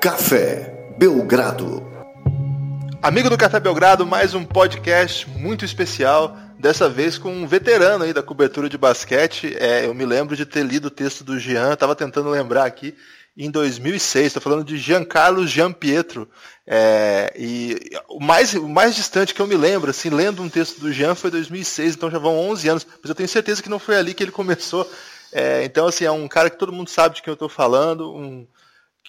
Café Belgrado. Amigo do Café Belgrado, mais um podcast muito especial, dessa vez com um veterano aí da cobertura de basquete. É, eu me lembro de ter lido o texto do Jean, estava tentando lembrar aqui, em 2006, estou falando de Giancarlo Gianpietro. É, e o mais, o mais distante que eu me lembro, assim, lendo um texto do Jean foi 2006, então já vão 11 anos, mas eu tenho certeza que não foi ali que ele começou. É, então, assim, é um cara que todo mundo sabe de quem eu estou falando, um,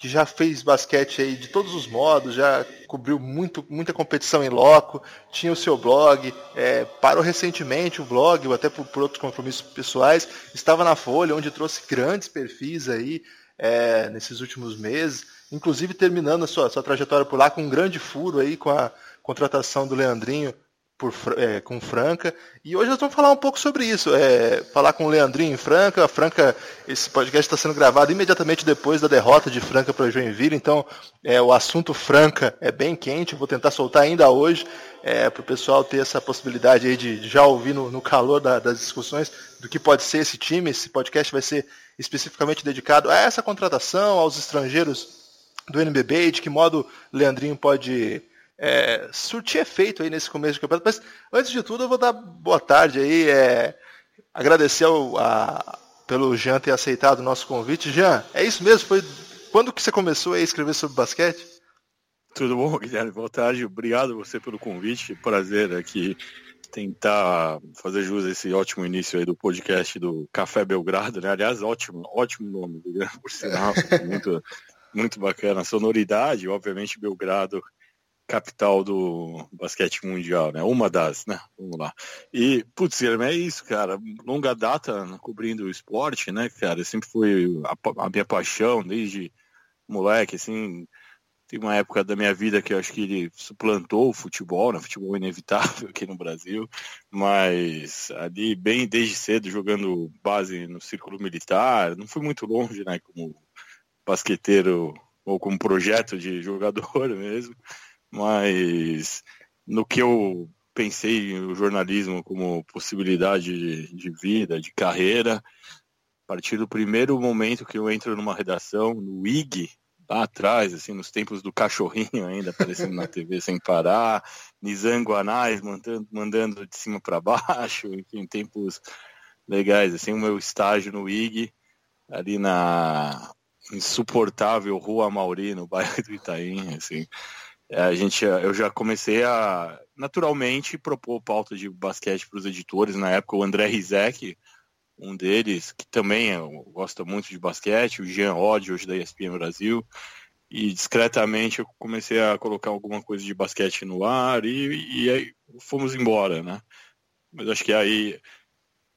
que já fez basquete aí de todos os modos, já cobriu muito, muita competição em loco, tinha o seu blog, é, parou recentemente o blog, ou até por, por, outros compromissos pessoais, estava na Folha, onde trouxe grandes perfis aí é, nesses últimos meses, inclusive terminando a sua, sua trajetória por lá com um grande furo aí com a contratação do Leandrinho por, é, com Franca. E hoje nós vamos falar um pouco sobre isso. É, falar com o Leandrinho em Franca. A Franca, esse podcast está sendo gravado imediatamente depois da derrota de Franca para Joinville. Então, é, o assunto Franca é bem quente. Vou tentar soltar ainda hoje é, para o pessoal ter essa possibilidade aí de, de já ouvir no, no calor da, das discussões do que pode ser esse time. Esse podcast vai ser especificamente dedicado a essa contratação, aos estrangeiros do NBB, de que modo Leandrinho pode é, surtir efeito aí nesse começo de campeonato. Mas antes de tudo, eu vou dar boa tarde aí, é, agradecer ao, a, pelo Jean ter aceitado o nosso convite. Jean, é isso mesmo? Foi quando que você começou a escrever sobre basquete? Tudo bom, Guilherme? Boa tarde. Obrigado você pelo convite. Prazer aqui tentar fazer jus a esse ótimo início aí do podcast do Café Belgrado, né? Aliás, ótimo, ótimo nome, por sinal. muito, muito bacana. Sonoridade, obviamente, Belgrado capital do basquete mundial, né? Uma das, né? Vamos lá. E, putz, é isso, cara. Longa data cobrindo o esporte, né, cara? Sempre foi a, a, minha paixão, desde moleque, assim. Tem uma época da minha vida que eu acho que ele suplantou o futebol, né? Futebol inevitável aqui no Brasil. Mas ali, bem desde cedo, jogando base no círculo militar. Não fui muito longe, né? Como basqueteiro ou como projeto de jogador mesmo mas no que eu pensei o jornalismo como possibilidade de, de, vida, de carreira, a partir do primeiro momento que eu entro numa redação, no IG, lá atrás, assim, nos tempos do cachorrinho ainda aparecendo na TV sem parar, Nizango Anais mandando, mandando de cima para baixo, enfim, tempos legais, assim, o meu estágio no IG, ali na insuportável Rua Mauri, no bairro do Itaim, assim, a gente, eu já comecei a naturalmente propor pauta de basquete para os editores. Na época, o André Rizek, um deles, que também gosta muito de basquete, o Jean Odd, hoje da ESPN Brasil. E discretamente eu comecei a colocar alguma coisa de basquete no ar e, e aí fomos embora, né? Mas acho que aí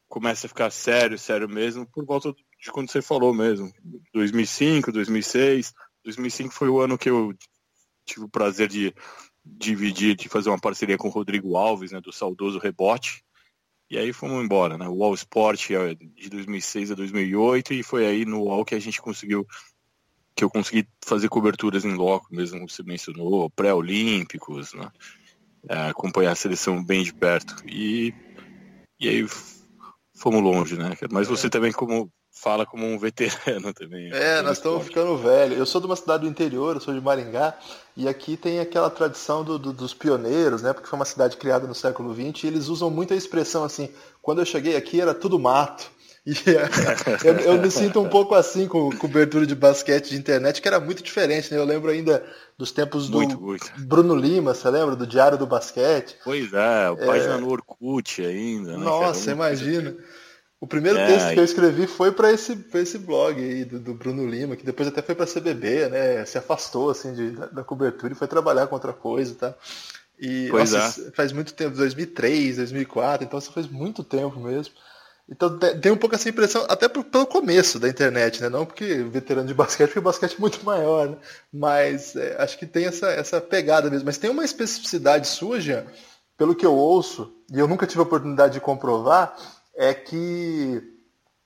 começa a ficar sério, sério mesmo, por volta de quando você falou mesmo. 2005, 2006. 2005 foi o ano que eu tive o prazer de dividir, de fazer uma parceria com o Rodrigo Alves, né, do saudoso Rebote. E aí fomos embora, né? O All Sport é de 2006 a 2008 e foi aí no All que a gente conseguiu que eu consegui fazer coberturas em loco, mesmo como você mencionou, pré-olímpicos, né? É, acompanhar a seleção bem de perto. E, e aí fomos longe, né? Mas você também como fala como um veterano também. É, nós estamos ficando velhos. Eu sou de uma cidade do interior, eu sou de Maringá, e aqui tem aquela tradição do, do, dos pioneiros, né? Porque foi uma cidade criada no século XX, e eles usam muito a expressão assim, quando eu cheguei aqui era tudo mato. E eu, eu, me sinto um pouco assim com cobertura de basquete de internet, que era muito diferente, né? Eu lembro ainda dos tempos do muito, muito. Bruno Lima, você lembra? Do Diário do Basquete. Pois é, o página é... no Orkut ainda, né? Nossa, imagina. O primeiro é, texto que eu escrevi foi para esse, esse blog aí do, do, Bruno Lima, que depois até foi para a CBB, né? Se afastou assim de, da, da, cobertura e foi trabalhar com outra coisa, tá? E nossa, é. faz muito tempo, 2003, 2004, então isso faz muito tempo mesmo. Então tem um pouco essa impressão, até pelo começo da internet, né? Não porque veterano de basquete, porque o basquete é muito maior, né? Mas é, acho que tem essa, essa pegada mesmo. Mas tem uma especificidade sua, Jean, pelo que eu ouço, e eu nunca tive a oportunidade de comprovar, é que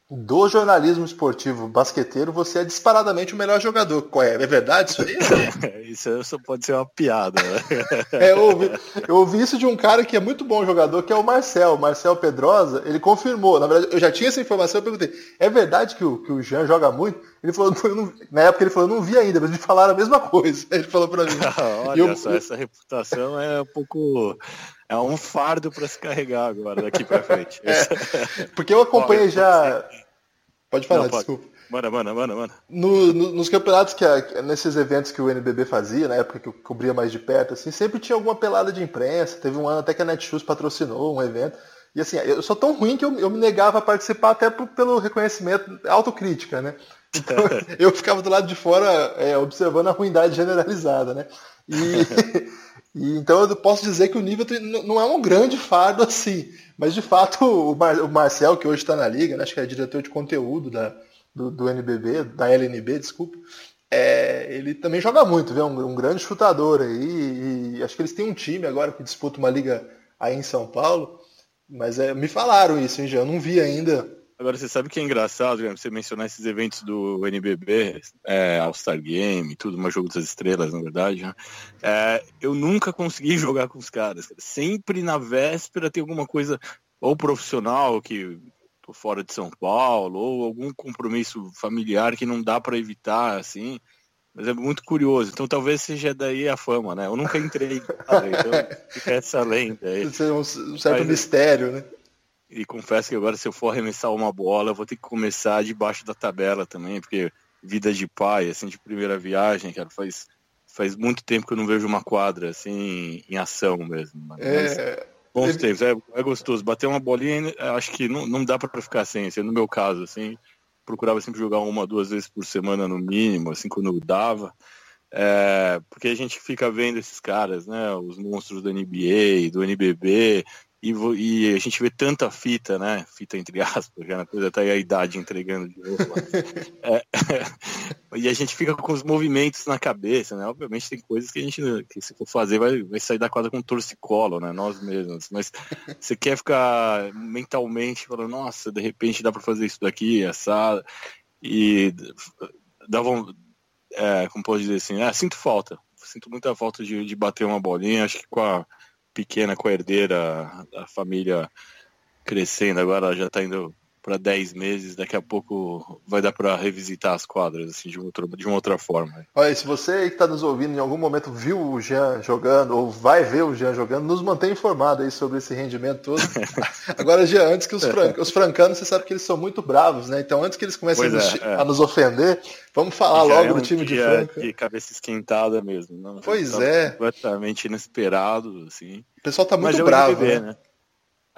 do jornalismo esportivo basqueteiro, você é disparadamente o melhor jogador. Qual é? É verdade isso aí? isso só pode ser uma piada. Né? é, eu, ouvi, eu ouvi isso de um cara que é muito bom jogador, que é o Marcel. O Marcel Pedrosa, ele confirmou. Na verdade, eu já tinha essa informação, eu perguntei, é verdade que o, que o Jean joga muito? Ele falou, não, na época ele falou, não vi ainda, mas me falaram a mesma coisa. Ele falou para mim. Olha eu, só, essa reputação é um pouco é um fardo para se carregar agora daqui para frente. É, porque eu acompanhei já. Pode falar, Não, pode. desculpa. Manda, manda, manda, manda. No, no, nos campeonatos que a, nesses eventos que o NBB fazia, na época que eu cobria mais de perto, assim, sempre tinha alguma pelada de imprensa. Teve um ano até que a Netshoes patrocinou um evento. E assim, eu sou tão ruim que eu, eu me negava a participar até por, pelo reconhecimento, autocrítica, né? Então, eu ficava do lado de fora é, observando a ruindade generalizada, né? E, E, então eu posso dizer que o nível não é um grande fardo assim. Mas de fato o, Mar, o Marcel, que hoje está na liga, né, acho que é diretor de conteúdo da, do, do NBB, da LNB, desculpa, é, ele também joga muito, viu? Um, um grande chutador aí. E, acho que eles têm um time agora que disputa uma liga aí em São Paulo. Mas é, me falaram isso, hein, já. Eu não vi ainda Agora, você sabe que é engraçado, você mencionar esses eventos do NBB, é, All-Star Game, tudo, uma jogo das estrelas, na verdade. Né? É, eu nunca consegui jogar com os caras. Sempre na véspera tem alguma coisa, ou profissional, que tô fora de São Paulo, ou algum compromisso familiar que não dá para evitar, assim. Mas é muito curioso. Então talvez seja daí a fama, né? Eu nunca entrei, então fica essa lenda aí. Isso é um certo Mas, mistério, né? E confesso que agora, se eu for arremessar uma bola, eu vou ter que começar debaixo da tabela também, porque vida de pai, assim, de primeira viagem, cara, faz, faz muito tempo que eu não vejo uma quadra, assim, em ação mesmo. Mas, é... Bons tempos, é, é gostoso. Bater uma bolinha, acho que não, não dá para ficar sem, assim, no meu caso, assim, procurava sempre jogar uma, duas vezes por semana no mínimo, assim, quando dava. É, porque a gente fica vendo esses caras, né, os monstros da NBA, do NBB, e, e, a gente vê tanta fita, né? Fita entre aspas, já coisa até a idade entregando de novo. é, e a gente fica com os movimentos na cabeça, né? Obviamente tem coisas que a gente, que se for fazer, vai, vai sair da quadra com torcicolo, né? Nós mesmos. Mas você quer ficar mentalmente falando, nossa, de repente dá para fazer isso daqui, essa. E dá é, como pode dizer assim, ah, sinto falta. Sinto muita falta de, de bater uma bolinha, acho que com a pequena com a herdeira, a família crescendo, agora já está indo para 10 meses, daqui a pouco vai dar para revisitar as quadras assim, de, uma outra, de uma outra forma. Olha, se você que está nos ouvindo em algum momento viu o Jean jogando, ou vai ver o Jean jogando, nos mantém informado aí sobre esse rendimento todo. Agora, Jean, antes que os, fran os francanos, você sabe que eles são muito bravos, né? Então, antes que eles comecem a nos, é, é. a nos, ofender, vamos falar Já logo é um do time de Franca. De cabeça esquentada mesmo. Não? Pois é. Completamente inesperado, assim. O pessoal tá muito Mas bravo, né? né?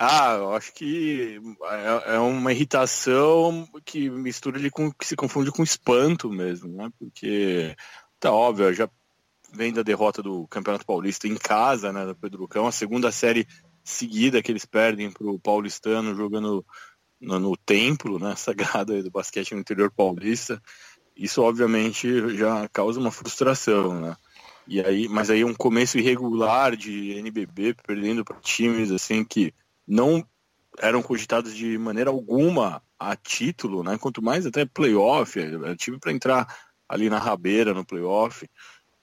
Ah, eu acho que é, é uma irritação que mistura ele com que se confunde com espanto mesmo, né? Porque tá óbvio, já vem da derrota do Campeonato Paulista em casa, né, da Pedrucão, a segunda série seguida que eles perdem para o paulistano jogando no, no, templo, né, sagrado do basquete no interior paulista. Isso obviamente já causa uma frustração, né? E aí, mas aí um começo irregular de NBB perdendo para times assim que não eram cogitados de maneira alguma a título, né? Quanto mais até playoff, é, time para entrar ali na rabeira no playoff.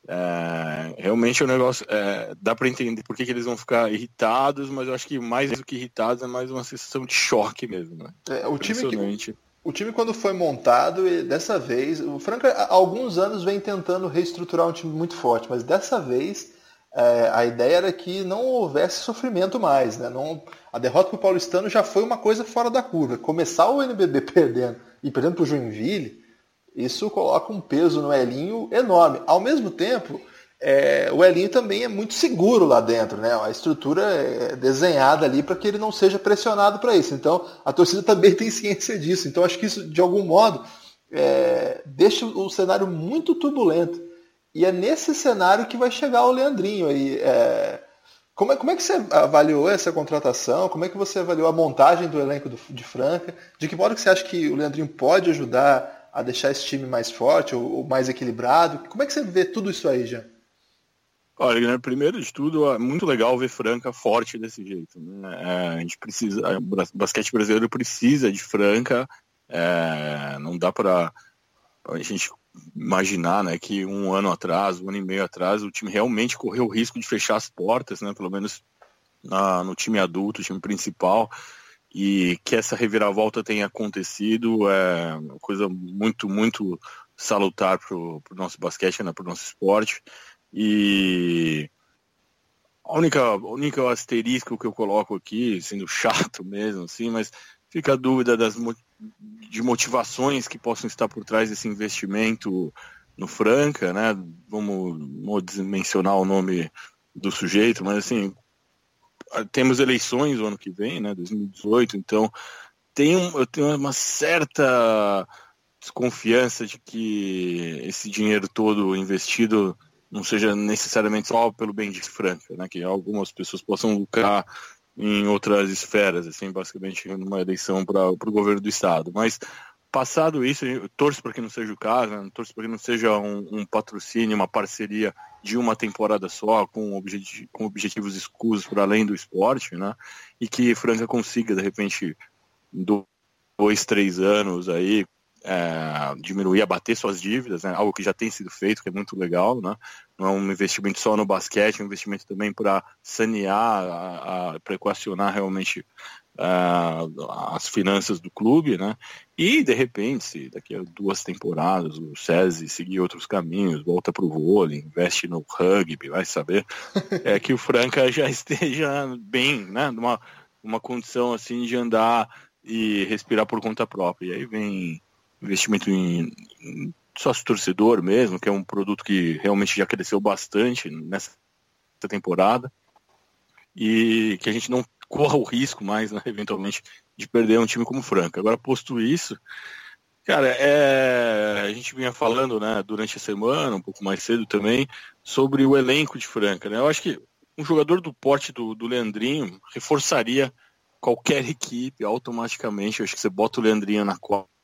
É, realmente o negócio é, dá para entender por que, que, eles vão ficar irritados, mas eu acho que mais do que irritados é mais uma sensação de choque mesmo. Né? É, o time que, o time quando foi montado, dessa vez, o Franca há alguns anos vem tentando reestruturar um time muito forte, mas dessa vez é, a ideia era que não houvesse sofrimento mais. Né? Não, a derrota para o Paulistano já foi uma coisa fora da curva. Começar o NBB perdendo e perdendo para o Joinville, isso coloca um peso no Elinho enorme. Ao mesmo tempo, é, o Elinho também é muito seguro lá dentro. Né? A estrutura é desenhada ali para que ele não seja pressionado para isso. Então, a torcida também tem ciência disso. Então, acho que isso, de algum modo, é, deixa o cenário muito turbulento. E é nesse cenário que vai chegar o Leandrinho aí. É... Como, é, como é que você avaliou essa contratação? Como é que você avaliou a montagem do elenco do, de Franca? De que modo que você acha que o Leandrinho pode ajudar a deixar esse time mais forte ou, ou mais equilibrado? Como é que você vê tudo isso aí, já? Olha, Guilherme, primeiro de tudo, é muito legal ver Franca forte desse jeito. Né? É, a gente precisa, o basquete brasileiro precisa de Franca É, não dá para a gente imaginar né, que um ano atrás, um ano e meio atrás, o time realmente correu o risco de fechar as portas, né, pelo menos na, no time adulto, time principal, e que essa reviravolta tenha acontecido é uma coisa muito, muito salutar para o nosso basquete, né, para o nosso esporte. E a única, a única asterisco que eu coloco aqui, sendo chato mesmo, assim, mas fica a dúvida das, de motivações que possam estar por trás desse investimento no Franca, né? Vamos, vamos mencionar o nome do sujeito, mas assim, temos eleições o ano que vem, né? 2018, então tem um, eu tenho uma certa desconfiança de que esse dinheiro todo investido não seja necessariamente só pelo bem de Franca, né? Que algumas pessoas possam lucrar em outras esferas, assim, basicamente numa eleição para o governo do estado. Mas passado isso, eu torço para que não seja o caso, né? torço para que não seja um, um, patrocínio, uma parceria de uma temporada só, com, com objetivos escusos para além do esporte, né? E que Franca consiga, de repente, dois, três anos aí, é, diminuir, abater suas dívidas, né? algo que já tem sido feito, que é muito legal, né? não é um investimento só no basquete, é um investimento também para sanear, para equacionar realmente uh, as finanças do clube, né? E de repente, se daqui a duas temporadas o SESI seguir outros caminhos, volta para o vôlei, investe no rugby, vai saber, é que o Franca já esteja bem, né? Numa uma condição assim de andar e respirar por conta própria. E aí vem investimento em, em sócio torcedor mesmo, que é um produto que realmente já cresceu bastante nessa temporada e que a gente não corra o risco mais, né, eventualmente, de perder um time como o Franca. Agora, posto isso, cara, é, a gente vinha falando, né, durante a semana, um pouco mais cedo também, sobre o elenco de Franca, né? Eu acho que um jogador do porte do, do Leandrinho reforçaria qualquer equipe automaticamente. Eu acho que você bota o Leandrinho na quadra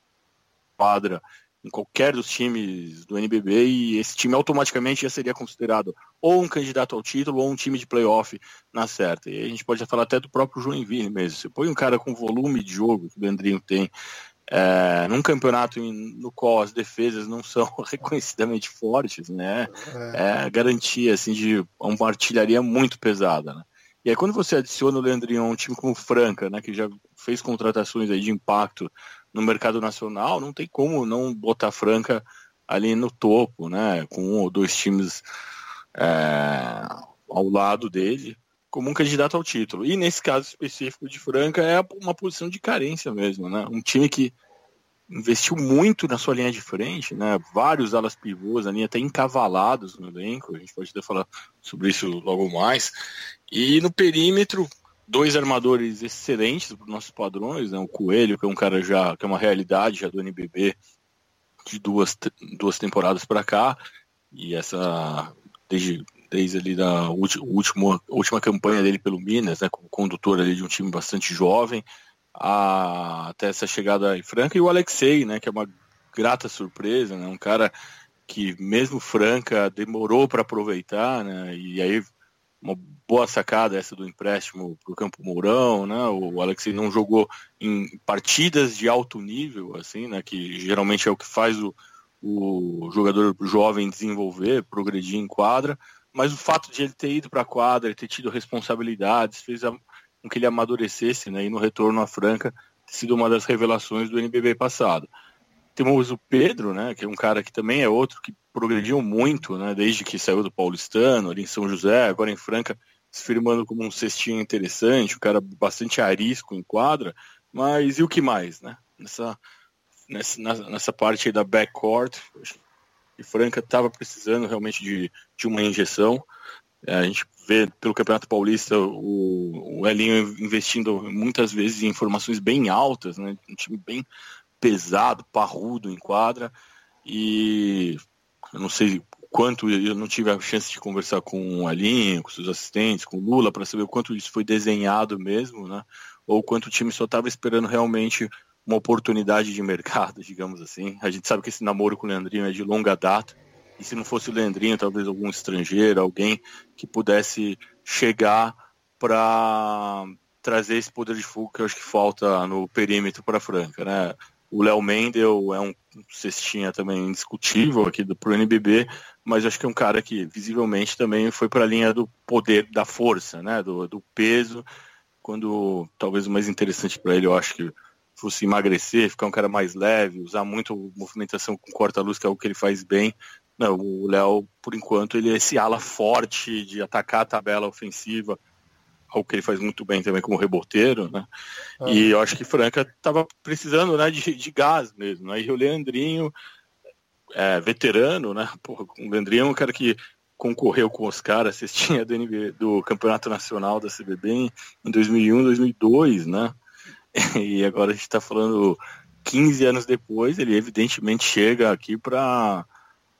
em qualquer dos times do NBB e esse time automaticamente já seria considerado ou um candidato ao título ou um time de playoff na certa. E a gente pode falar até do próprio Joinville mesmo. Você põe um cara com volume de jogo que o Leandrinho tem é, num campeonato no qual as defesas não são reconhecidamente fortes, né? É, é garantia assim de uma artilharia muito pesada, né? E aí quando você adiciona o Leandrinho a um time como Franca, né, que já fez contratações aí de impacto no mercado nacional, não tem como não botar Franca ali no topo, né? Com um ou dois times é, ao lado dele, como um candidato ao título. E nesse caso específico de Franca é uma posição de carência mesmo, né? Um time que investiu muito na sua linha de frente, né? Vários alas pivôs ali até encavalados no elenco, a gente pode até falar sobre isso logo mais. E no perímetro, dois armadores excelentes para os nossos padrões, né? O Coelho, que é um cara já que é uma realidade já do NBB de duas, duas temporadas para cá. E essa desde desde ali da última, última, campanha dele pelo Minas, né, como condutor ali de um time bastante jovem, a, até essa chegada em Franca, e o Alexei, né, que é uma grata surpresa, né, um cara que mesmo Franca demorou para aproveitar, né, e aí uma boa sacada essa do empréstimo para o Campo Mourão, né? O Alexei não jogou em partidas de alto nível, assim, né? Que geralmente é o que faz o, o jogador jovem desenvolver, progredir em quadra. Mas o fato de ele ter ido para a quadra, ter tido responsabilidades, fez a, com que ele amadurecesse, né? E no retorno à Franca, ter sido uma das revelações do NBB passado. Temos o Pedro, né? Que é um cara que também é outro que progrediu muito, né? Desde que saiu do Paulistano, ali em São José, agora em Franca, se firmando como um cestinho interessante, um cara bastante arisco em quadra, mas e o que mais, né? Nessa, nessa, nessa parte aí da backcourt, e Franca estava precisando realmente de, de uma injeção. É, a gente vê pelo Campeonato Paulista o, o Elinho investindo muitas vezes em informações bem altas, né? Um time bem pesado, parrudo em quadra, e eu não sei quanto eu não tive a chance de conversar com o Alinho, com seus assistentes, com o Lula, para saber o quanto isso foi desenhado mesmo, né? Ou quanto o time só estava esperando realmente uma oportunidade de mercado, digamos assim. A gente sabe que esse namoro com o Leandrinho é de longa data. E se não fosse o Leandrinho, talvez algum estrangeiro, alguém que pudesse chegar para trazer esse poder de fogo que eu acho que falta no perímetro para Franca, né? O Léo Mendel é um cestinha também indiscutível aqui do pro NBB, mas acho que é um cara que visivelmente também foi para a linha do poder, da força, né, do, do peso, quando talvez o mais interessante para ele, eu acho que fosse emagrecer, ficar um cara mais leve, usar muito movimentação com corta-luz, que é o que ele faz bem. Não, o Léo, por enquanto, ele é esse ala forte de atacar a tabela ofensiva, algo que ele faz muito bem também como reboteiro, né? Ah. E eu acho que Franca estava precisando né, de, de gás mesmo. Aí né? o Leandrinho, é, veterano, né? Porra, o Leandrinho é um cara que concorreu com os caras, cestinha do, do Campeonato Nacional da CBB em, em 2001, 2002, né? E agora a gente está falando 15 anos depois, ele evidentemente chega aqui para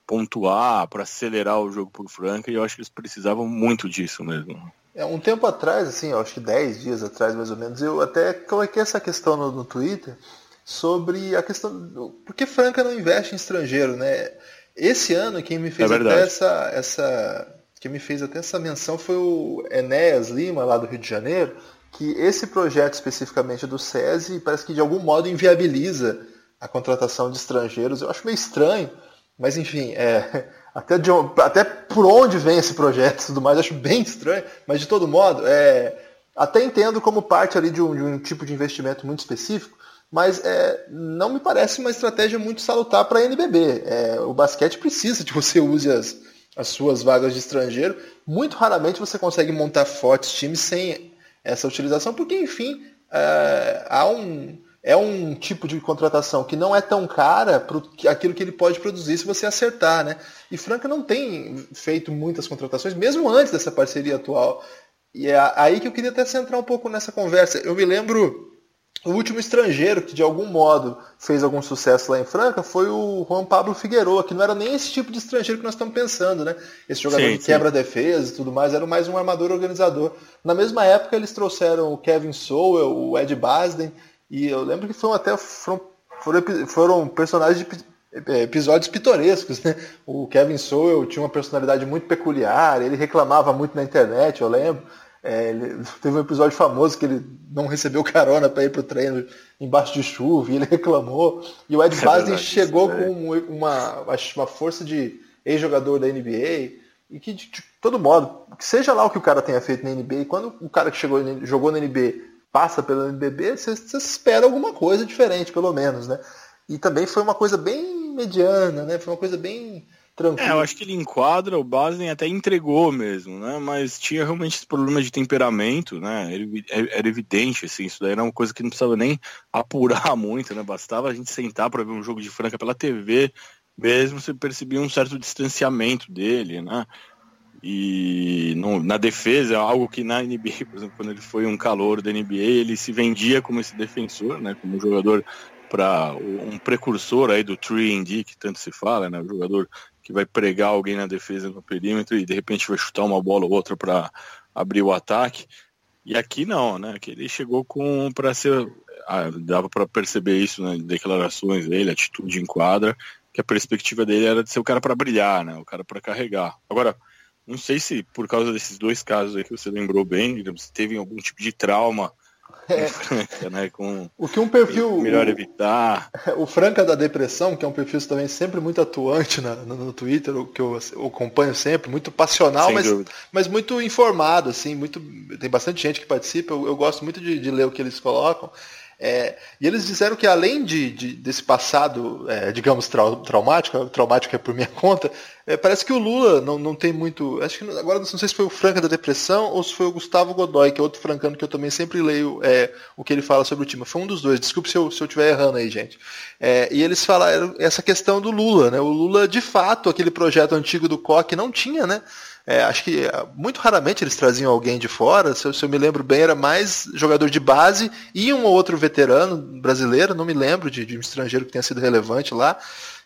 pontuar, para acelerar o jogo por Franca, e eu acho que eles precisavam muito disso mesmo. É, um tempo atrás, assim, eu acho que 10 dias atrás mais ou menos, eu até coloquei essa questão no, no Twitter sobre a questão do por que Franca não investe em estrangeiro, né? Esse ano quem me fez é até essa, essa quem me fez até essa menção foi o Enéas Lima lá do Rio de Janeiro, que esse projeto especificamente do SESI parece que de algum modo inviabiliza a contratação de estrangeiros. Eu acho meio estranho, mas enfim, é, até, de, até por onde vem esse projeto e tudo mais, acho bem estranho, mas de todo modo, é, até entendo como parte ali de um, de um tipo de investimento muito específico, mas é, não me parece uma estratégia muito salutar para a NBB. É, o basquete precisa que você use as, as suas vagas de estrangeiro. Muito raramente você consegue montar fortes times sem essa utilização, porque, enfim, é, há um, é um tipo de contratação que não é tão cara para aquilo que ele pode produzir se você acertar, né? E Franca não tem feito muitas contratações, mesmo antes dessa parceria atual. E é aí que eu queria até centrar um pouco nessa conversa. Eu me lembro o último estrangeiro que de algum modo fez algum sucesso lá em Franca foi o Juan Pablo Figueroa, que não era nem esse tipo de estrangeiro que nós estamos pensando, né? Esse jogador sim, que quebra defesa e tudo mais, era mais um armador organizador. Na mesma época eles trouxeram o Kevin Sowell, o Ed Basden, e eu lembro que foram até foram, foram, foram personagens de é, episódios pitorescos, né? O Kevin Sowell tinha uma personalidade muito peculiar, ele reclamava muito na internet, eu lembro. É, ele, teve um episódio famoso que ele não recebeu carona para ir para o treino embaixo de chuva e ele reclamou. E o Ed é chegou com uma, uma força de ex-jogador da NBA e que de, de, todo modo, seja lá o que o cara tenha feito na NBA, quando o cara que chegou, jogou na NBA passa pelo NBB, você, você espera alguma coisa diferente, pelo menos, né? E também foi uma coisa bem mediana, né? Foi uma coisa bem tranquilo. É, eu acho que ele enquadra, o Basen até entregou mesmo, né? Mas tinha realmente esse problema de temperamento, né? É, era evidente, assim, isso daí era uma coisa que não precisava nem apurar muito, né? Bastava a gente sentar para ver um jogo de Franca pela TV, mesmo você percebia um certo distanciamento dele, né? E na defesa, algo que na NBA, por exemplo, quando ele foi um calor da NBA, ele se vendia como esse defensor, né? Como jogador para um precursor aí do 3D que tanto se fala, né? O jogador que vai pregar alguém na defesa no perímetro e de repente vai chutar uma bola ou outra para abrir o ataque. E aqui não, né? Que ele chegou com para ser ah, dava para perceber isso nas né, declarações dele, atitude em quadra, que a perspectiva dele era de ser o cara para brilhar, né? O cara para carregar. Agora, não sei se por causa desses dois casos aí que você lembrou bem, se teve algum tipo de trauma é. Franca, né? Com o que um perfil. Melhor evitar. O Franca da Depressão, que é um perfil também sempre muito atuante na, no, no, Twitter, que eu, eu, acompanho sempre, muito passional, mas, mas muito informado, assim, muito. Tem bastante gente que participa, eu, eu gosto muito de, de ler o que eles colocam. É, e eles disseram que além de, de desse passado, é, digamos, trau, traumático, traumático é por minha conta, é, parece que o Lula não, não tem muito. Acho que agora não sei se foi o Franca da Depressão ou se foi o Gustavo Godoy, que é outro francano que eu também sempre leio é, o que ele fala sobre o time. Foi um dos dois, desculpe se eu estiver errando aí, gente. É, e eles falaram essa questão do Lula, né? O Lula, de fato, aquele projeto antigo do COC não tinha, né? É, acho que é, muito raramente eles traziam alguém de fora, se eu, se eu, me lembro bem, era mais jogador de base e um ou outro veterano brasileiro, não me lembro de, de um estrangeiro que tenha sido relevante lá.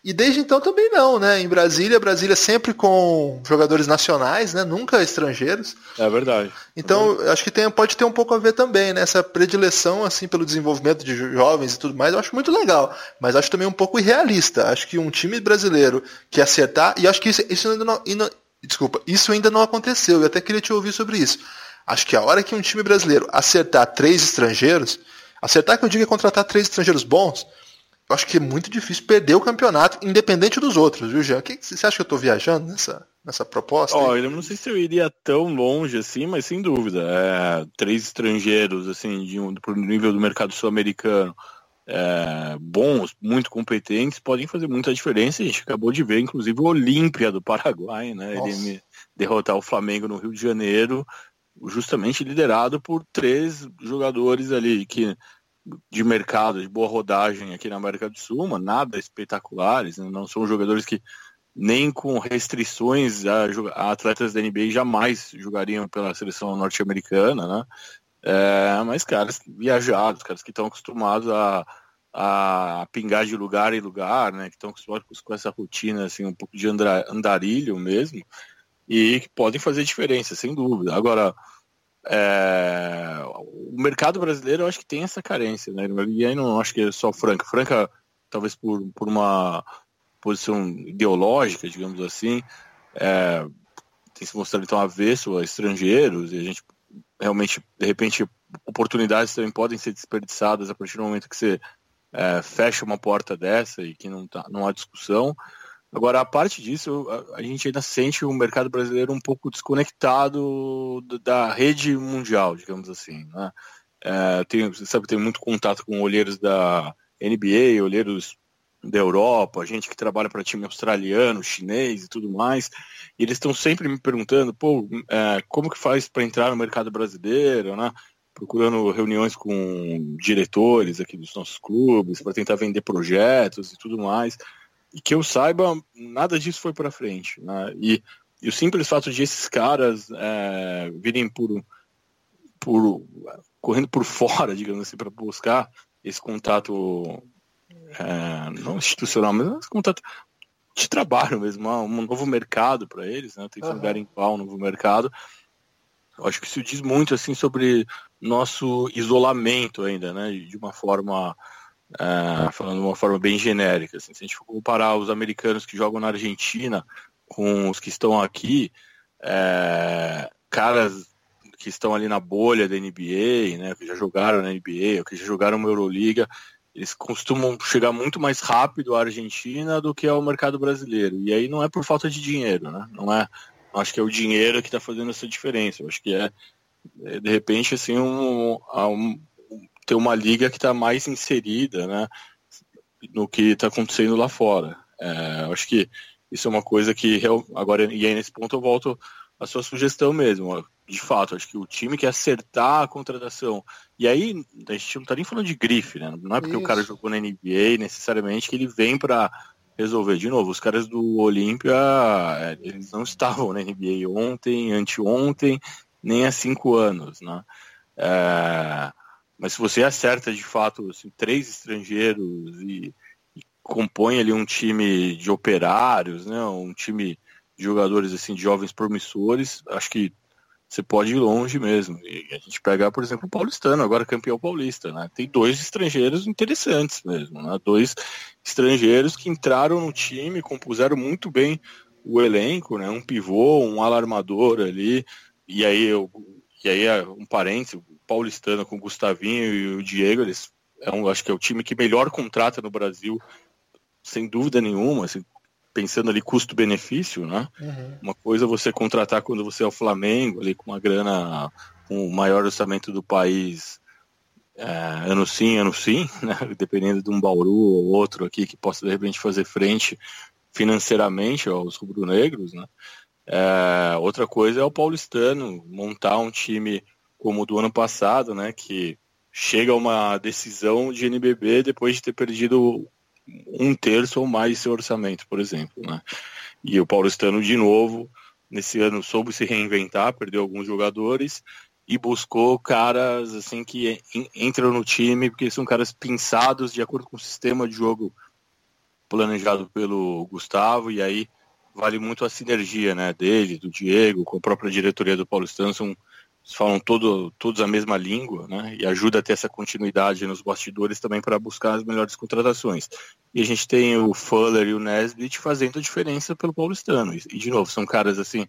E desde então também não, né? Em Brasília, Brasília sempre com jogadores nacionais, né? Nunca estrangeiros. É verdade. Então, é acho que tem, pode ter um pouco a ver também, né? Essa predileção, assim, pelo desenvolvimento de jovens e tudo mais, eu acho muito legal. Mas acho também um pouco irrealista. Acho que um time brasileiro que acertar, e acho que isso, isso ainda não, Desculpa, isso ainda não aconteceu. Eu até queria te ouvir sobre isso. Acho que a hora que um time brasileiro acertar três estrangeiros, acertar que eu digo é contratar três estrangeiros bons, eu acho que é muito difícil perder o campeonato, independente dos outros, viu, Jean? Que, você acha que eu estou viajando nessa, nessa proposta? Ó, eu não sei se eu iria tão longe assim, mas sem dúvida. É, três estrangeiros, assim, de um, pro nível do mercado sul-americano, é, bons, muito competentes, podem fazer muita diferença. A gente acabou de ver, inclusive, o Olímpia do Paraguai, né? Nossa. Ele derrotar o Flamengo no Rio de Janeiro, justamente liderado por três jogadores ali que de mercado, de boa rodagem aqui na América do Sul, mas nada espetaculares, né? não são jogadores que nem com restrições a, a, atletas da NBA jamais jogariam pela seleção norte-americana, né? É, mas caras viajados, caras que estão acostumados a, a pingar de lugar em lugar, né? Que estão acostumados com essa rotina assim, um pouco de andarilho mesmo, e que podem fazer diferença, sem dúvida. Agora, é, o mercado brasileiro eu acho que tem essa carência, né? E aí não acho que é só Franca. Franca, talvez por, por uma posição ideológica, digamos assim, é, tem se mostrado então avesso a estrangeiros e a gente realmente, de repente, oportunidades também podem ser desperdiçadas a partir do momento que você é, fecha uma porta dessa e que não, tá, não há discussão. Agora, a parte disso, a, a, gente ainda sente o mercado brasileiro um pouco desconectado da rede mundial, digamos assim. Né? É, tem, sabe, tem muito contato com olheiros da NBA, olheiros da Europa, gente que trabalha para time australiano, chinês e tudo mais. E eles estão sempre me perguntando, pô, é, como que faz para entrar no mercado brasileiro, né? Procurando reuniões com diretores aqui dos nossos clubes para tentar vender projetos e tudo mais e que eu saiba, nada disso foi para frente. Né? E, e, o simples fato de esses caras é, virem por, por correndo por fora, digamos assim, para buscar esse contato é, não institucional, mas esse contato de trabalho mesmo, um novo mercado para eles, né? Tem que uhum. garimpar um novo mercado. Eu acho que isso diz muito assim sobre nosso isolamento ainda, né? De uma forma é, falando de uma forma bem genérica. Assim, se a gente for comparar os americanos que jogam na Argentina com os que estão aqui, é, caras que estão ali na bolha da NBA, né, que já jogaram na NBA, ou que já jogaram na Euroliga, eles costumam chegar muito mais rápido à Argentina do que ao mercado brasileiro. E aí não é por falta de dinheiro, né? Não é. Acho que é o dinheiro que está fazendo essa diferença. Eu acho que é, é de repente assim um, um, ter uma liga que está mais inserida né, no que está acontecendo lá fora. É, acho que isso é uma coisa que agora e aí nesse ponto eu volto à sua sugestão mesmo. De fato, acho que o time que acertar a contratação e aí a gente não está nem falando de grife, né? Não é porque isso. o cara jogou na NBA necessariamente que ele vem para resolver. De novo, os caras do Olímpia, é, eles não estavam na NBA ontem, anteontem, nem há cinco anos, né? É, mas se você acerta de fato assim, três estrangeiros e, e, compõe ali um time de operários, né, um time jogadores assim de jovens promissores, acho que você pode ir longe mesmo. E a gente pegar, por exemplo, o Paulistano, agora campeão paulista, né? Tem dois estrangeiros interessantes mesmo, né? Dois estrangeiros que entraram no time, compuseram muito bem o elenco, né? Um pivô, um alarmador ali, e aí eu, e aí um parente, paulistana com o Gustavinho e o Diego, eles é um, acho que é o time que melhor contrata no Brasil, sem dúvida nenhuma, assim, pensando ali custo-benefício, né? Uhum. Uma coisa é você contratar quando você é o Flamengo, ali com uma grana, com o maior orçamento do país, é, ano sim, ano sim, né? Dependendo de um Bauru ou outro aqui que possa de repente fazer frente financeiramente aos rubro-negros, né? É, outra coisa é o paulistano montar um time como o do ano passado, né, que chega a uma decisão de NBB depois de ter perdido um terço ou mais seu orçamento, por exemplo, né? E o Paulistano de novo nesse ano soube se reinventar, perdeu alguns jogadores e buscou caras assim que entram no time porque são caras pensados de acordo com o sistema de jogo planejado pelo Gustavo e aí vale muito a sinergia, né, dele, do Diego, com a própria diretoria do Paulistano, são falam todo, todos a mesma língua, né? E ajuda a ter essa continuidade nos bastidores também para buscar as melhores contratações. E a gente tem o Fuller e o Nesbitt fazendo a diferença pelo paulistano. E, de novo, são caras assim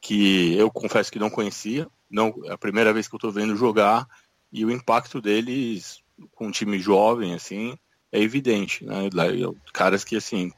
que eu confesso que não conhecia, não é a primeira vez que eu estou vendo jogar e o impacto deles com um time jovem assim é evidente, né? Caras que assim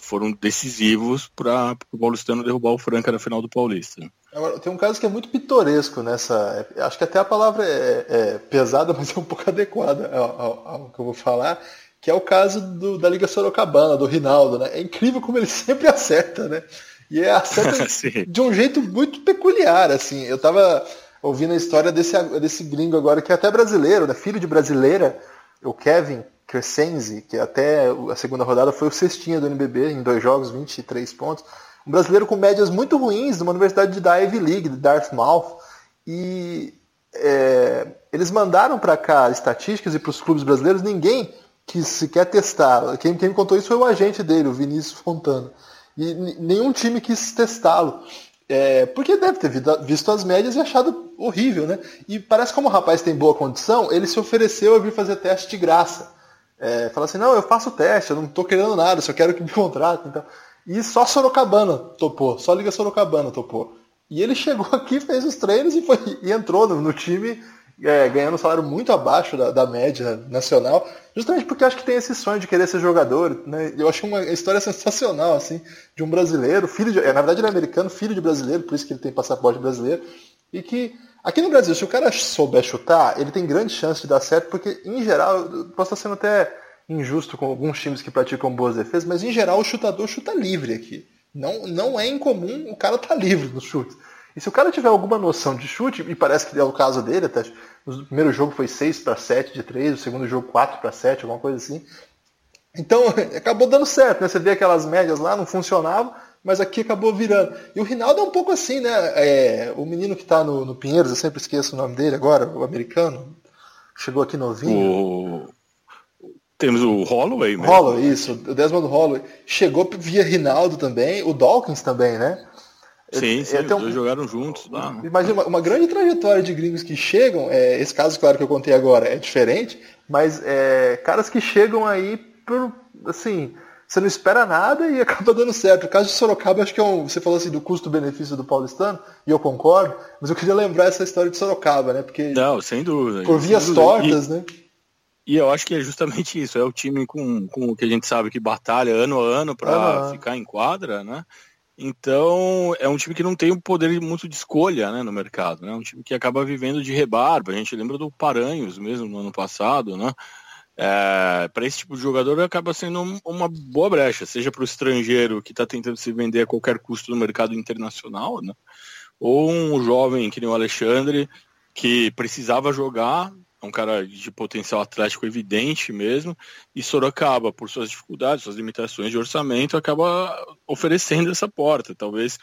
foram decisivos para o Paulistano derrubar o Franca na final do Paulista. Agora, tem um caso que é muito pitoresco nessa. Acho que até a palavra é, é pesada, mas é um pouco adequada ao, ao, ao, que eu vou falar, que é o caso do, da Liga Sorocabana, do Rinaldo. Né? É incrível como ele sempre acerta, né? E é acerta de um jeito muito peculiar. assim. Eu tava ouvindo a história desse, desse gringo agora, que é até brasileiro, né? filho de brasileira, o Kevin Crescenzi, que até a segunda rodada foi o cestinha do NBB, em dois jogos, 23 pontos. Um brasileiro com médias muito ruins, de uma universidade de Ivy League, de Dartmouth. E é, eles mandaram para cá estatísticas e para os clubes brasileiros, ninguém que sequer testar. Quem, quem me contou isso foi o agente dele, o Vinícius Fontana. E nenhum time quis testá-lo. É, porque deve ter visto as médias e achado horrível, né? E parece que como o rapaz tem boa condição, ele se ofereceu a vir fazer teste de graça. É, fala assim, não, eu faço teste, eu não estou querendo nada, só quero que me contratem. Então. E só Sorocabana topou, só Liga Sorocabana topou. E ele chegou aqui, fez os treinos e, foi, e entrou no, no time é, ganhando um salário muito abaixo da, da, média nacional, justamente porque acho que tem esse sonho de querer ser jogador. Né? Eu acho uma história sensacional, assim, de um brasileiro, filho de, é, na verdade ele é americano, filho de brasileiro, por isso que ele tem passaporte brasileiro, e que aqui no Brasil, se o cara souber chutar, ele tem grande chance de dar certo, porque em geral, posso estar sendo até injusto com alguns times que praticam boas defesas, mas em geral o chutador chuta livre aqui. Não, não é incomum o cara tá livre no chute. E se o cara tiver alguma noção de chute, e parece que é o caso dele, até o primeiro jogo foi 6 para 7 de 3, o segundo jogo 4 para 7, alguma coisa assim. Então acabou dando certo, né? Você vê aquelas médias lá, não funcionavam, mas aqui acabou virando. E o Rinaldo é um pouco assim, né? É, o menino que está no, no Pinheiros, eu sempre esqueço o nome dele agora, o americano, chegou aqui novinho. O... Temos o Holloway mesmo. Holloway, isso, o Desmond Holloway. Chegou via Rinaldo também, o Dawkins também, né? Sim, sim, os dois jogaram juntos. Lá. Imagina uma, uma, grande trajetória de gringos que chegam, é, esse caso, claro, que eu contei agora é diferente, mas é, caras que chegam aí por, assim, você não espera nada e acaba dando certo. O caso de Sorocaba, acho que é um, você falou assim do custo-benefício do paulistano, e eu concordo, mas eu queria lembrar essa história de Sorocaba, né, porque... Não, sem dúvida. Por vias dúvida. tortas, e, né? E eu acho que é justamente isso, é o time com, com o que a gente sabe que batalha ano a ano para ficar em quadra, né? Então, é um time que não tem um poder muito de escolha né, no mercado. Né? É um time que acaba vivendo de rebarba. A gente lembra do Paranhos mesmo no ano passado. Né? É, para esse tipo de jogador acaba sendo uma boa brecha, seja para o estrangeiro que está tentando se vender a qualquer custo no mercado internacional, né? ou um jovem que nem o Alexandre, que precisava jogar, um cara de potencial atlético evidente mesmo, e Sorocaba, por suas dificuldades, suas limitações de orçamento, acaba oferecendo essa porta. Talvez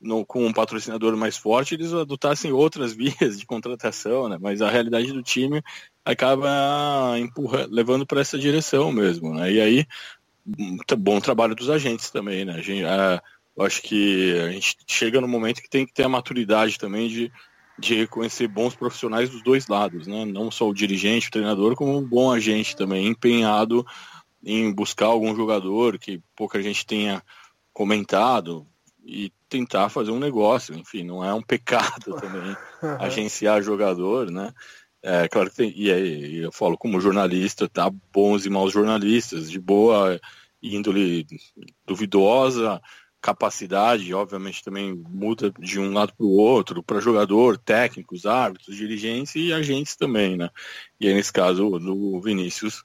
no, com um patrocinador mais forte eles adotassem outras vias de contratação, né? mas a realidade do time acaba empurra, levando para essa direção mesmo. Né? E aí, bom trabalho dos agentes também. Né? A gente, a, acho que a gente chega no momento que tem que ter a maturidade também de de reconhecer bons profissionais dos dois lados, né? Não só o dirigente, o treinador, como um bom agente também, empenhado em buscar algum jogador que pouca gente tenha comentado e tentar fazer um negócio. Enfim, não é um pecado também agenciar jogador, né? É claro que tem, e aí eu falo como jornalista, tá? Bons e maus jornalistas, de boa índole duvidosa, capacidade, obviamente também muda de um lado para o outro, para jogador, técnicos, árbitros, dirigentes e agentes também, né? E aí, nesse caso, o Vinícius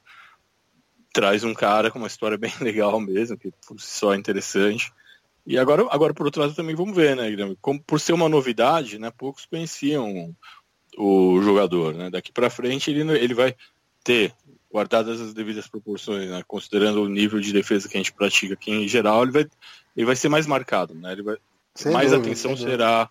traz um cara com uma história bem legal mesmo, que por si só é interessante. E agora, agora por outro lado, também vamos ver, né, Guilherme? Como, por ser uma novidade, né, poucos conheciam o jogador, né? Daqui para frente ele, ele vai ter guardadas as devidas proporções, né? considerando o nível de defesa que a gente pratica aqui em geral, ele vai, ele vai ser mais marcado, né? Ele vai, mais dúvida, atenção será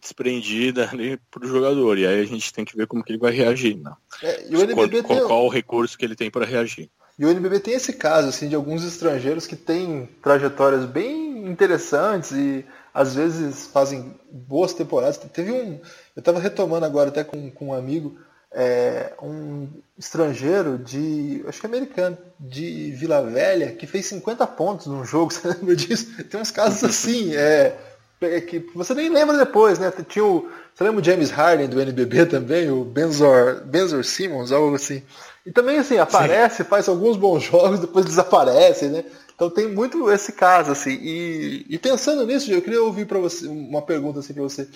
desprendida para o jogador, e aí a gente tem que ver como que ele vai reagir. Né? É, e o NBB qual, tem... qual o recurso que ele tem para reagir. E o NBB tem esse caso assim de alguns estrangeiros que têm trajetórias bem interessantes e às vezes fazem boas temporadas. Teve um, eu estava retomando agora até com, com um amigo é, um estrangeiro de, acho que é americano, de Vila Velha, que fez 50 pontos num jogo, você lembra disso? Tem uns casos assim, é, que você nem lembra depois, né? Tinha o, você lembra o James Harden do NBB também, o Benzor, Benzor Simmons, algo assim. E também assim, aparece, Sim. faz alguns bons jogos, depois desaparece, né? Então tem muito esse caso, assim. E, e pensando nisso, eu queria ouvir para você uma pergunta assim para você.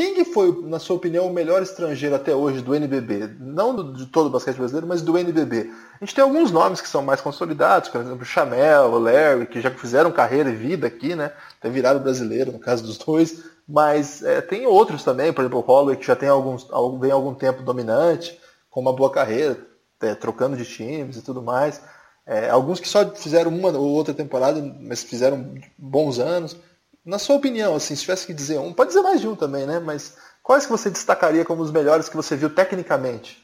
Quem que foi, na sua opinião, o melhor estrangeiro até hoje do NBB? Não do, de todo o basquete brasileiro, mas do NBB. A gente tem alguns nomes que são mais consolidados, por exemplo, o Chamel, o Larry, que já fizeram carreira e vida aqui, né? Tem virado brasileiro, no caso dos dois. Mas é, tem outros também, por exemplo, o Holloway, que já tem alguns, vem algum tempo dominante, com uma boa carreira, é, trocando de times e tudo mais. É, alguns que só fizeram uma ou outra temporada, mas fizeram bons anos. Na sua opinião, assim, se tivesse que dizer um, pode dizer mais de um também, né? Mas quais que você destacaria como os melhores que você viu tecnicamente?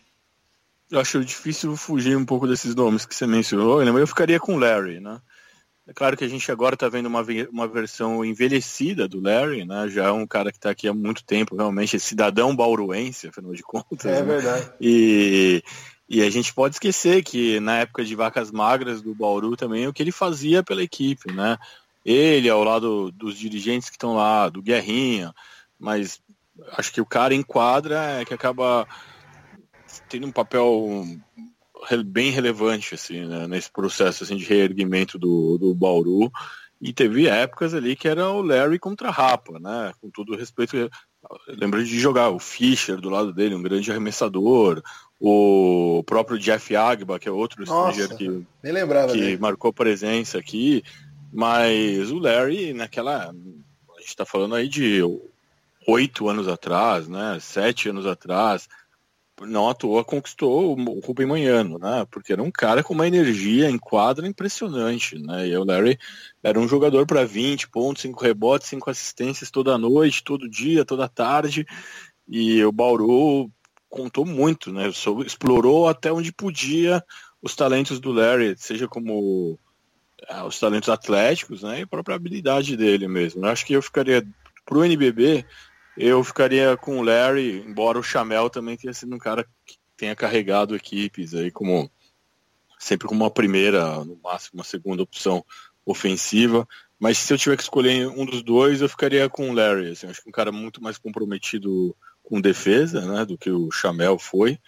Eu acho difícil fugir um pouco desses nomes que você mencionou, mas eu ficaria com o Larry, né? É claro que a gente agora está vendo uma, uma versão envelhecida do Larry, né? Já é um cara que está aqui há muito tempo, realmente, é cidadão bauruense, afinal de contas. É né? verdade. E, e a gente pode esquecer que na época de vacas magras do Bauru também o que ele fazia pela equipe, né? Ele ao lado dos dirigentes que estão lá, do Guerrinha, mas acho que o cara enquadra é que acaba tendo um papel bem relevante assim né? nesse processo assim de reerguimento do, do Bauru e teve épocas ali que era o Larry contra a Rapa, né? Com todo respeito, lembro de jogar o Fischer do lado dele, um grande arremessador, o próprio Jeff Agba, que é outro estrangeiro que, que dele. marcou presença aqui, mas o Larry naquela a gente está falando aí de oito anos atrás, né, sete anos atrás, não à toa conquistou o Rubem Manhano, né? Porque era um cara com uma energia em quadra impressionante, né? E o Larry era um jogador para 20 pontos, 5 rebotes, 5 assistências toda noite, todo dia, toda tarde. E o Bauru contou muito, né? Explorou até onde podia os talentos do Larry, seja como os talentos atléticos, né? E a própria habilidade dele mesmo. Eu acho que eu ficaria pro NBB, eu ficaria com o Larry, embora o Chamel também tenha sido um cara que tenha carregado equipes aí como sempre como uma primeira, no máximo uma segunda opção ofensiva. Mas se eu tiver que escolher um dos dois, eu ficaria com o Larry. Assim, acho que um cara muito mais comprometido com defesa, né, do que o Chamel foi.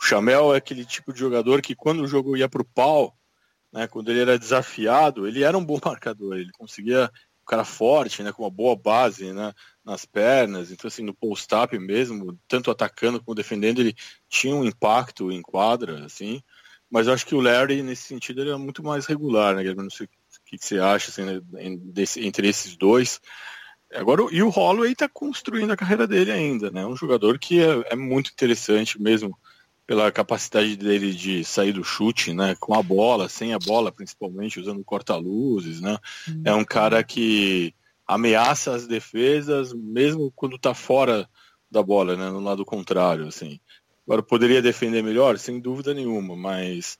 O Chamel é aquele tipo de jogador que quando o jogo ia para o pau, né, quando ele era desafiado, ele era um bom marcador, ele conseguia um cara forte, né, com uma boa base, né, nas pernas, então assim, no post-up mesmo, tanto atacando como defendendo, ele tinha um impacto em quadra, assim, mas eu acho que o Larry, nesse sentido, ele é muito mais regular, né, Não sei o que, você acha, assim, né, entre esses dois, Agora, e o Holloway está construindo a carreira dele ainda, né? Um jogador que é, é, muito interessante mesmo pela capacidade dele de sair do chute, né? Com a bola, sem a bola, principalmente usando corta-luzes, né? Uhum. É um cara que ameaça as defesas mesmo quando está fora da bola, né? No lado contrário, assim. Agora poderia defender melhor, sem dúvida nenhuma, mas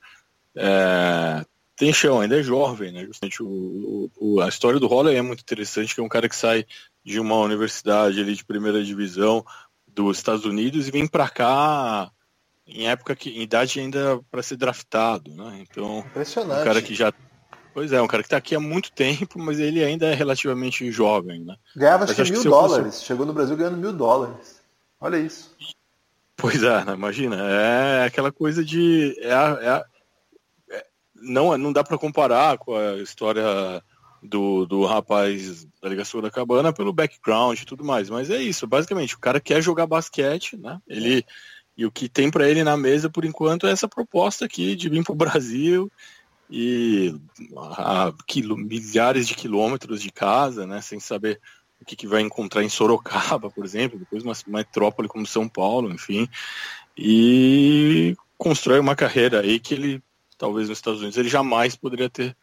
é, tem chão, ainda é jovem, né? Justamente o, o, a história do Holloway é muito interessante, que é um cara que sai de uma universidade ali de primeira divisão dos Estados Unidos e vem para cá em época que em idade ainda para ser draftado, né? Então, Impressionante. um cara que já Pois é, um cara que está aqui há muito tempo, mas ele ainda é relativamente jovem, né? Ganhava acho que mil dólares. Fosse... Chegou no Brasil ganhando mil dólares. Olha isso. Pois é, né? imagina. É aquela coisa de. É a, é a, não, não dá para comparar com a história do, do rapaz da ligação da cabana pelo background e tudo mais, mas é isso, basicamente, o cara quer jogar basquete, né? Ele e o que tem para ele na mesa por enquanto é essa proposta aqui de vir para o Brasil e a quilo, milhares de quilômetros de casa, né? Sem saber o que, que vai encontrar em Sorocaba, por exemplo, depois uma metrópole como São Paulo, enfim, e constrói uma carreira aí que ele talvez nos Estados Unidos ele jamais poderia ter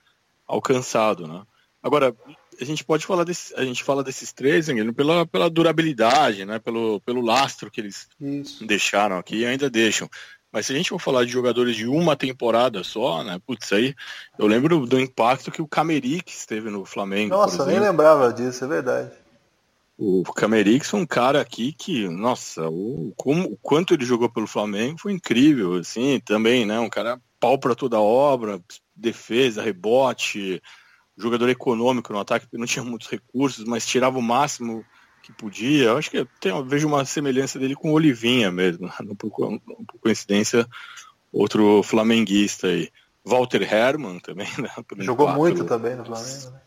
alcançado, né? Agora, a gente pode falar desse, a gente fala desses três, hein, pela, pela durabilidade, né? Pelo, pelo lastro que eles Isso. deixaram aqui e ainda deixam. Mas se a gente for falar de jogadores de uma temporada só, né? Putz, aí eu lembro do impacto que o Camerix teve no Flamengo. Nossa, nem lembrava disso, é verdade. O Camerix foi um cara aqui que, nossa, o, como, o quanto ele jogou pelo Flamengo foi incrível, assim, também, né? Um cara pau para toda obra, defesa, rebote, jogador econômico no ataque, porque não tinha muitos recursos, mas tirava o máximo que podia. Eu acho que tem, eu vejo uma semelhança dele com o Olivinha mesmo, não por, não por coincidência, outro flamenguista aí. Walter Herman também, né? Jogou muito também no Flamengo, né?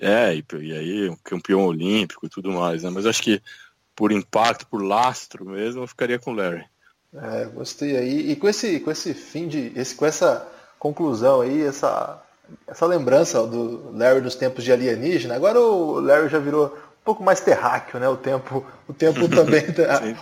É, e, e aí campeão olímpico e tudo mais, né? Mas acho que por impacto, por lastro mesmo, eu ficaria com o Larry. É, gostei aí. E com esse, com esse fim de. Esse, com essa conclusão aí, essa, essa lembrança do Larry dos tempos de alienígena, agora o Larry já virou um pouco mais terráqueo, né? O tempo, o tempo também,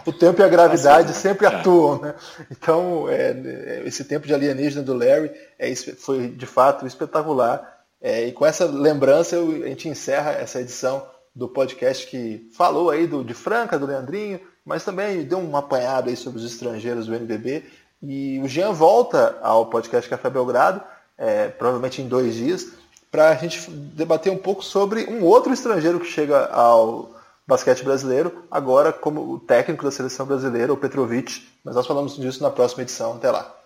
o tempo e a gravidade sempre é. atuam, né? Então, é, esse tempo de alienígena do Larry é, foi de fato espetacular. É, e com essa lembrança eu, a gente encerra essa edição do podcast que falou aí do, de Franca, do Leandrinho, mas também deu um apanhado aí sobre os estrangeiros do NBB. E o Jean volta ao podcast Café Belgrado, é, provavelmente em dois dias, para a gente debater um pouco sobre um outro estrangeiro que chega ao basquete brasileiro, agora como o técnico da seleção brasileira, o Petrovic. Mas nós falamos disso na próxima edição. Até lá.